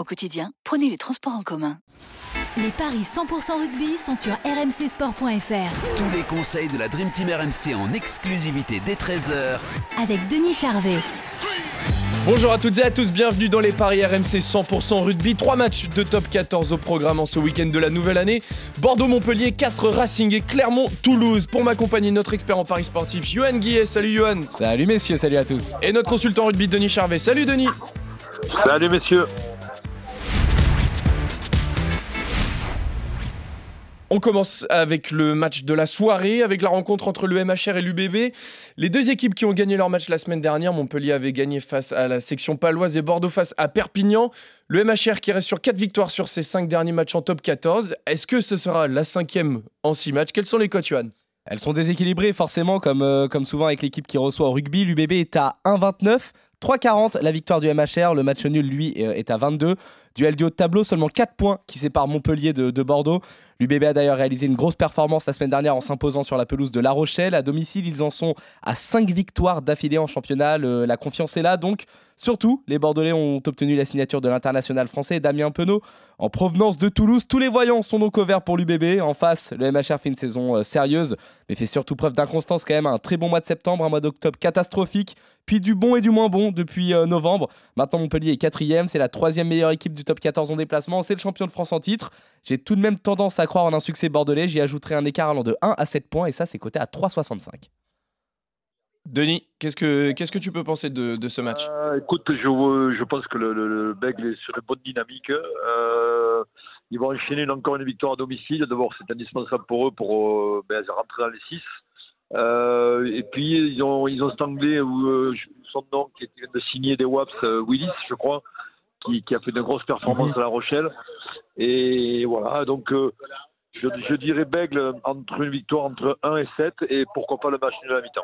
Au quotidien, prenez les transports en commun. Les paris 100% rugby sont sur rmcsport.fr. Tous les conseils de la Dream Team RMC en exclusivité dès 13h avec Denis Charvet. Bonjour à toutes et à tous, bienvenue dans les paris RMC 100% rugby. Trois matchs de top 14 au programme en ce week-end de la nouvelle année. Bordeaux-Montpellier, Castres Racing et Clermont-Toulouse. Pour m'accompagner, notre expert en paris sportif, Johan Guillet. Salut Johan. Salut messieurs, salut à tous. Et notre consultant rugby, Denis Charvet. Salut Denis. Salut messieurs. On commence avec le match de la soirée, avec la rencontre entre le MHR et l'UBB. Les deux équipes qui ont gagné leur match la semaine dernière, Montpellier avait gagné face à la section paloise et Bordeaux face à Perpignan. Le MHR qui reste sur 4 victoires sur ses 5 derniers matchs en top 14. Est-ce que ce sera la cinquième en 6 matchs? Quels sont les cotes, Johan? Elles sont déséquilibrées forcément, comme, euh, comme souvent avec l'équipe qui reçoit au rugby. L'UBB est à 1,29. 3,40 la victoire du MHR. Le match nul, lui, est à 22. Duel du haut de tableau, seulement 4 points qui séparent Montpellier de, de Bordeaux. L'UBB a d'ailleurs réalisé une grosse performance la semaine dernière en s'imposant sur la pelouse de La Rochelle. À domicile, ils en sont à 5 victoires d'affilée en championnat. la confiance est là. Donc, surtout, les Bordelais ont obtenu la signature de l'international français Damien Penaud en provenance de Toulouse. Tous les voyants sont donc au pour l'UBB. En face, le MHR fait une saison euh, sérieuse, mais fait surtout preuve d'inconstance quand même. Un très bon mois de septembre, un mois d'octobre catastrophique, puis du bon et du moins bon depuis euh, novembre. Maintenant, Montpellier est quatrième. C'est la troisième meilleure équipe du top 14 en déplacement. C'est le champion de France en titre. J'ai tout de même tendance à croire en un succès bordelais. J'y ajouterai un écart allant de 1 à 7 points et ça, c'est coté à 3,65. Denis, qu'est-ce que, qu'est-ce que tu peux penser de, de ce match? Euh, Écoute, je, je, pense que le, le, Bègle est sur une bonne dynamique. Euh, ils vont enchaîner encore une victoire à domicile. D'abord, c'est indispensable pour eux pour euh, ben, rentrer dans les 6. Euh, et puis, ils ont, ils ont cet anglais, euh, son nom, qui vient de signer des WAPS, Willis, je crois, qui, qui, a fait de grosses performances à La Rochelle. Et voilà, donc je, je, dirais Bègle entre une victoire entre 1 et 7 et pourquoi pas le match de la mi-temps.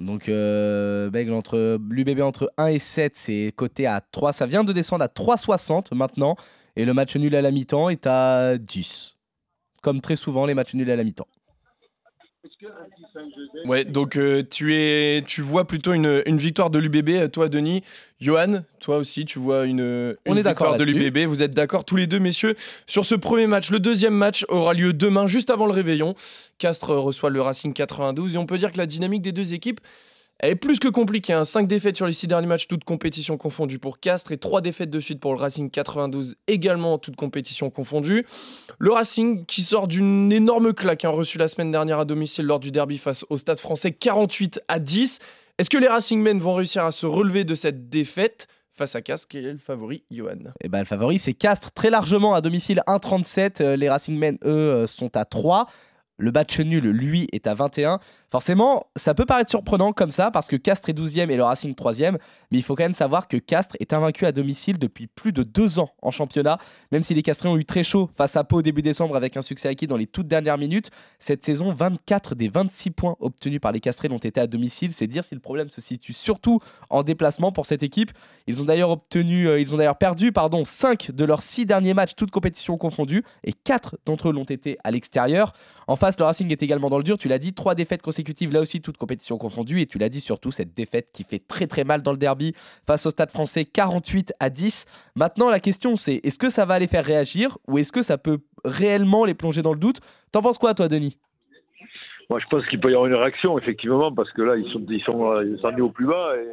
Donc euh, Bègle entre l'UBB entre 1 et 7, c'est coté à 3. Ça vient de descendre à 3,60 maintenant. Et le match nul à la mi-temps est à 10. Comme très souvent les matchs nuls à la mi-temps. Ouais, donc euh, tu, es, tu vois plutôt une, une victoire de l'UBB, euh, toi Denis. Johan, toi aussi, tu vois une, une On est victoire de l'UBB. Vous êtes d'accord tous les deux, messieurs, sur ce premier match. Le deuxième match aura lieu demain, juste avant le réveillon. Castres reçoit le Racing 92 et on peut dire que la dynamique des deux équipes elle est plus que compliquée. Hein. 5 défaites sur les 6 derniers matchs, toutes compétitions confondues pour Castres, et 3 défaites de suite pour le Racing 92, également toutes compétitions confondues. Le Racing qui sort d'une énorme claque, hein, reçue la semaine dernière à domicile lors du derby face au Stade français, 48 à 10. Est-ce que les Racingmen vont réussir à se relever de cette défaite face à Castres, qui est le favori, Johan? Eh ben, Le favori, c'est Castres, très largement à domicile, 1,37. Euh, les Racingmen, eux, euh, sont à 3. Le match nul, lui, est à 21. Forcément, ça peut paraître surprenant comme ça parce que Castres est 12e et le Racing 3e, mais il faut quand même savoir que Castres est invaincu à domicile depuis plus de deux ans en championnat. Même si les Castrés ont eu très chaud face à Pau au début décembre avec un succès acquis dans les toutes dernières minutes, cette saison, 24 des 26 points obtenus par les Castrés l'ont été à domicile. C'est dire si le problème se situe surtout en déplacement pour cette équipe. Ils ont d'ailleurs euh, perdu, pardon, 5 de leurs 6 derniers matchs, toutes compétitions confondues, et 4 d'entre eux l'ont été à l'extérieur. En face, le Racing est également dans le dur. Tu l'as dit, 3 défaites consécutives là aussi, toute compétition confondue. Et tu l'as dit surtout, cette défaite qui fait très très mal dans le derby face au Stade français, 48 à 10. Maintenant, la question c'est est-ce que ça va les faire réagir ou est-ce que ça peut réellement les plonger dans le doute? T'en penses quoi, toi, Denis? Moi, je pense qu'il peut y avoir une réaction, effectivement, parce que là, ils sont, ils sont, ils sont au plus bas. Et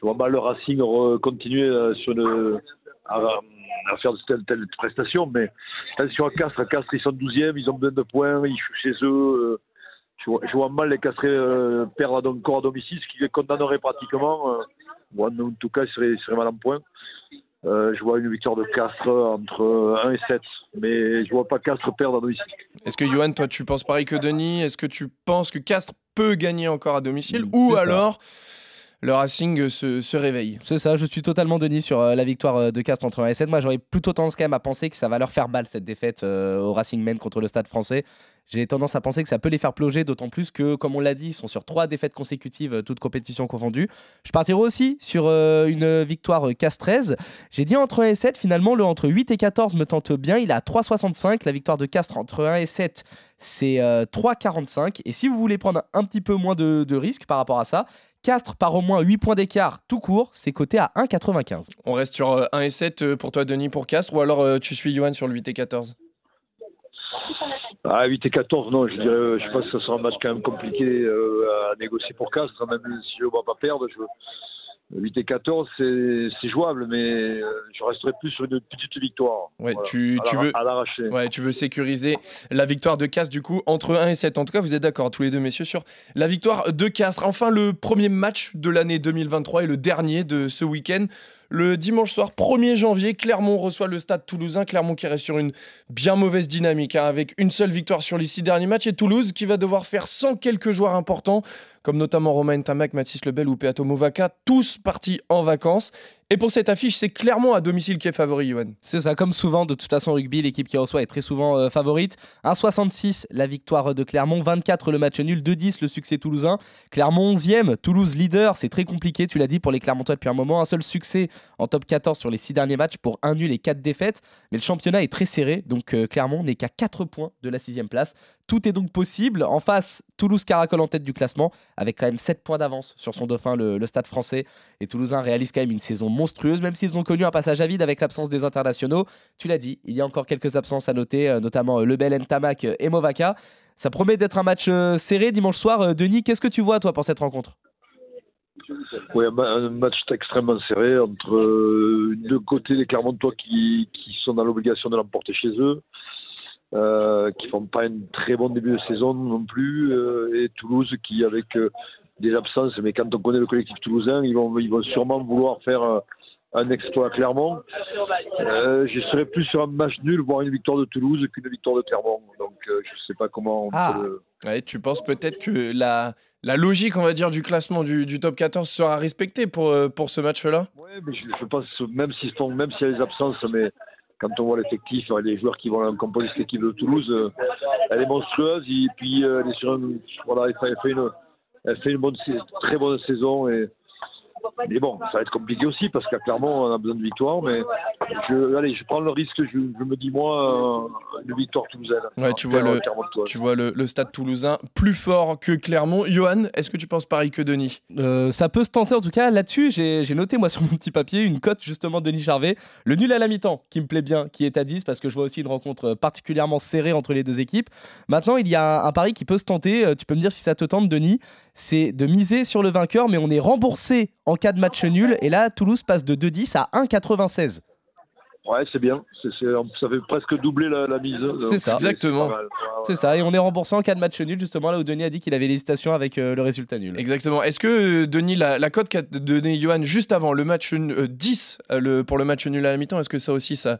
je vois mal le Racing continuer euh, sur le, à, faire de telle, telle prestation. Mais attention à Castres. À Castres, ils sont 12e, ils ont besoin de points, ils jouent chez eux. Euh, je vois, mal les Castrés euh, perdre encore à domicile, ce qui les condamnerait pratiquement. Euh, en tout cas, ils seraient, mal en point. Euh, je vois une victoire de Castres entre 1 et 7, mais je vois pas Castres perdre à domicile. Est-ce que Johan, toi, tu penses pareil que Denis? Est-ce que tu penses que Castres peut gagner encore à domicile? Ou alors, le Racing se, réveille. C'est ça, je suis totalement Denis sur euh, la victoire euh, de Castres entre 1 et 7. Moi, j'aurais plutôt tendance quand même à penser que ça va leur faire balle cette défaite euh, au Racing Men contre le Stade français. J'ai tendance à penser que ça peut les faire plonger, d'autant plus que, comme on l'a dit, ils sont sur trois défaites consécutives, toutes compétitions confondues. Je partirai aussi sur une victoire Castres 13. J'ai dit entre 1 et 7, finalement, le entre 8 et 14 me tente bien. Il est à 3,65. La victoire de Castres entre 1 et 7, c'est euh, 3,45. Et si vous voulez prendre un petit peu moins de, de risques par rapport à ça, Castres par au moins 8 points d'écart tout court, c'est coté à 1,95. On reste sur euh, 1 et 7 euh, pour toi, Denis, pour Castres, ou alors euh, tu suis Johan sur le 8 et 14 Ah, 8 et 14, non, je, dirais, je pense que ce sera un match quand même compliqué euh, à négocier pour Castres, même si je ne vois pas perdre. Je... 8 et 14, c'est jouable, mais euh, je resterai plus sur une petite victoire. Ouais, Voilà. tu, veux. À l'arracher. Ouais, tu veux sécuriser la victoire de Castres, du coup, entre 1 et 7. En tout cas, vous êtes d'accord, tous les deux, messieurs, sur la victoire de Castres. Enfin, le premier match de l'année 2023 et le dernier de ce week-end. Le dimanche soir, 1er janvier, Clermont reçoit le stade toulousain. Clermont qui reste sur une bien mauvaise dynamique, hein, avec une seule victoire sur les six derniers matchs. Et Toulouse qui va devoir faire sans quelques joueurs importants, comme notamment Romain Tamac, Mathis Lebel ou Peato Movaca, tous partis en vacances. Et pour cette affiche, c'est Clermont à domicile qui est favori, Johan. C'est ça, comme souvent, de toute façon, rugby, l'équipe qui reçoit est très souvent euh, favorite. 1,66 la victoire de Clermont, 24 le match nul, 2,10 le succès toulousain. Clermont 11e, Toulouse leader, c'est très compliqué, tu l'as dit, pour les Clermontois depuis un moment. Un seul succès en top 14 sur les 6 derniers matchs pour un nul et 4 défaites. Mais le championnat est très serré, donc euh, Clermont n'est qu'à 4 points de la 6 place. Tout est donc possible. En face, Toulouse caracole en tête du classement, avec quand même 7 points d'avance sur son dauphin, le, Stade français. Les Toulousains réalisent quand même une saison monstrueuse, même s'ils ont connu un passage à vide avec l'absence des internationaux. Tu l'as dit, il y a encore quelques absences à noter, euh, notamment euh, Lebel, Ntamak euh, et Movaca. Ça promet d'être un match serré dimanche soir. Denis, qu'est-ce que tu vois, toi, pour cette rencontre? Oui, un, ma- un match extrêmement serré entre euh, de côté les Clermontois qui, qui sont dans l'obligation de l'emporter chez eux, euh, qui font pas un très bon début de saison non plus, euh, et Toulouse qui avec euh, des absences, mais quand on connaît le collectif toulousain, ils vont, ils vont sûrement vouloir faire euh, un exploit à Clermont. Je serais plus sur un match nul, voire une victoire de Toulouse qu'une victoire de Clermont. Donc je sais pas comment on Ah. peut le- Ouais, tu penses peut-être que la, la logique, on va dire, du classement du, du top 14 sera respectée pour, pour ce match-là? Oui, mais je, je pense, même s'ils font, même s'il y a des absences, mais quand on voit l'effectif, les joueurs qui vont composer cette équipe de Toulouse, euh, elle est monstrueuse. Et puis, euh, elle est sur un, voilà, elle fait, une, elle fait une bonne, très bonne saison. Et, mais bon, ça va être compliqué aussi parce qu'à Clermont, on a besoin de victoire. Mais je, allez, je prends le risque. Je, je me dis moi euh, une victoire toulousaine. Ouais, tu vois le-. Tu vois le, le stade toulousain plus fort que Clermont. Johan, est-ce que tu penses pareil que Denis? Euh, ça peut se tenter en tout cas. Là-dessus, j'ai j'ai noté moi sur mon petit papier une cote justement de Denis Charvet. Le nul à la mi-temps qui me plaît bien, qui est à 10 parce que je vois aussi une rencontre particulièrement serrée entre les deux équipes. Maintenant, il y a un, un pari qui peut se tenter. Euh, Tu peux me dire si ça te tente, Denis. C'est de miser sur le vainqueur, mais on est remboursé en cas de match nul. Et là, Toulouse passe de 2,10 à 1,96. Ouais, c'est bien. C'est- c'est- ça fait presque doubler la, la mise. C'est ça. Exactement. pas mal. Ouais, C'est ouais. ça. Et on est remboursé en cas de match nul, justement là où Denis a dit qu'il avait l'hésitation avec euh, le résultat nul. Exactement. Est-ce que, euh, Denis, la, la cote qu'a donné Johan juste avant le match euh, 10 euh, le, pour le match nul à la mi-temps, est-ce que ça aussi, ça,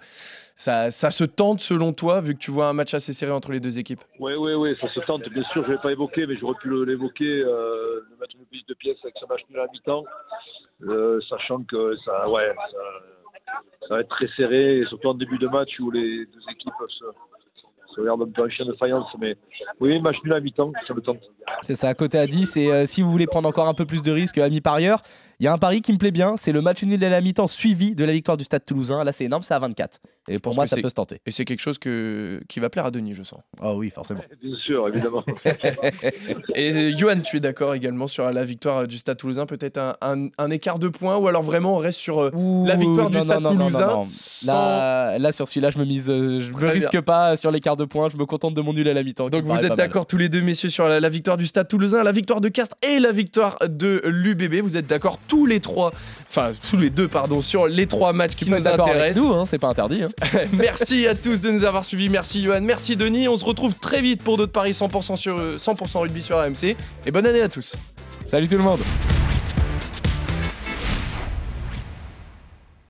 ça, ça se tente selon toi, vu que tu vois un match assez serré entre les deux équipes? Oui, oui, oui, ça se tente. Bien sûr, je ne l'ai pas évoqué, mais j'aurais pu le- l'évoquer, euh, une piste de pièces avec ce match nul à la mi-temps, euh, sachant que ça, ouais, ça, ça va être très serré, surtout en début de match où les deux équipes se, se regardent un chien de faïence. Mais oui, match nul à mi-temps, ça me tente. C'est ça, à côté à 10. Et euh, si vous voulez prendre encore un peu plus de risques, ami parieur, il y a un pari qui me plaît bien. C'est le match nul à la mi-temps suivi de la victoire du Stade toulousain. Là, c'est énorme, c'est à 24. Et pour moi, ça peut se tenter. Et c'est quelque chose que, qui va plaire à Denis, je sens. Ah oui, forcément. Bien sûr, évidemment. Et euh, Johan, tu es d'accord également sur la victoire du Stade toulousain Peut-être un, un- un écart de points ou alors vraiment on reste sur euh, la victoire du Stade non, toulousain non, non. sans- Là, là, sur celui-là, je me mise, euh, je me Très risque pas sur l'écart de points. Je me contente de mon nul à la mi-temps. Donc me vous êtes d'accord tous les deux messieurs sur la, la victoire du Stade Toulousain, la victoire de Castres et la victoire de l'UBB. Vous êtes d'accord tous les trois, enfin tous les deux pardon, sur les trois matchs qui nous intéressent. nous, hein, c'est pas interdit. hein. merci à tous de nous avoir suivis. Merci Johan, merci Denis. On se retrouve très vite pour d'autres paris 100% sur 100% rugby sur AMC et bonne année à tous. Salut tout le monde.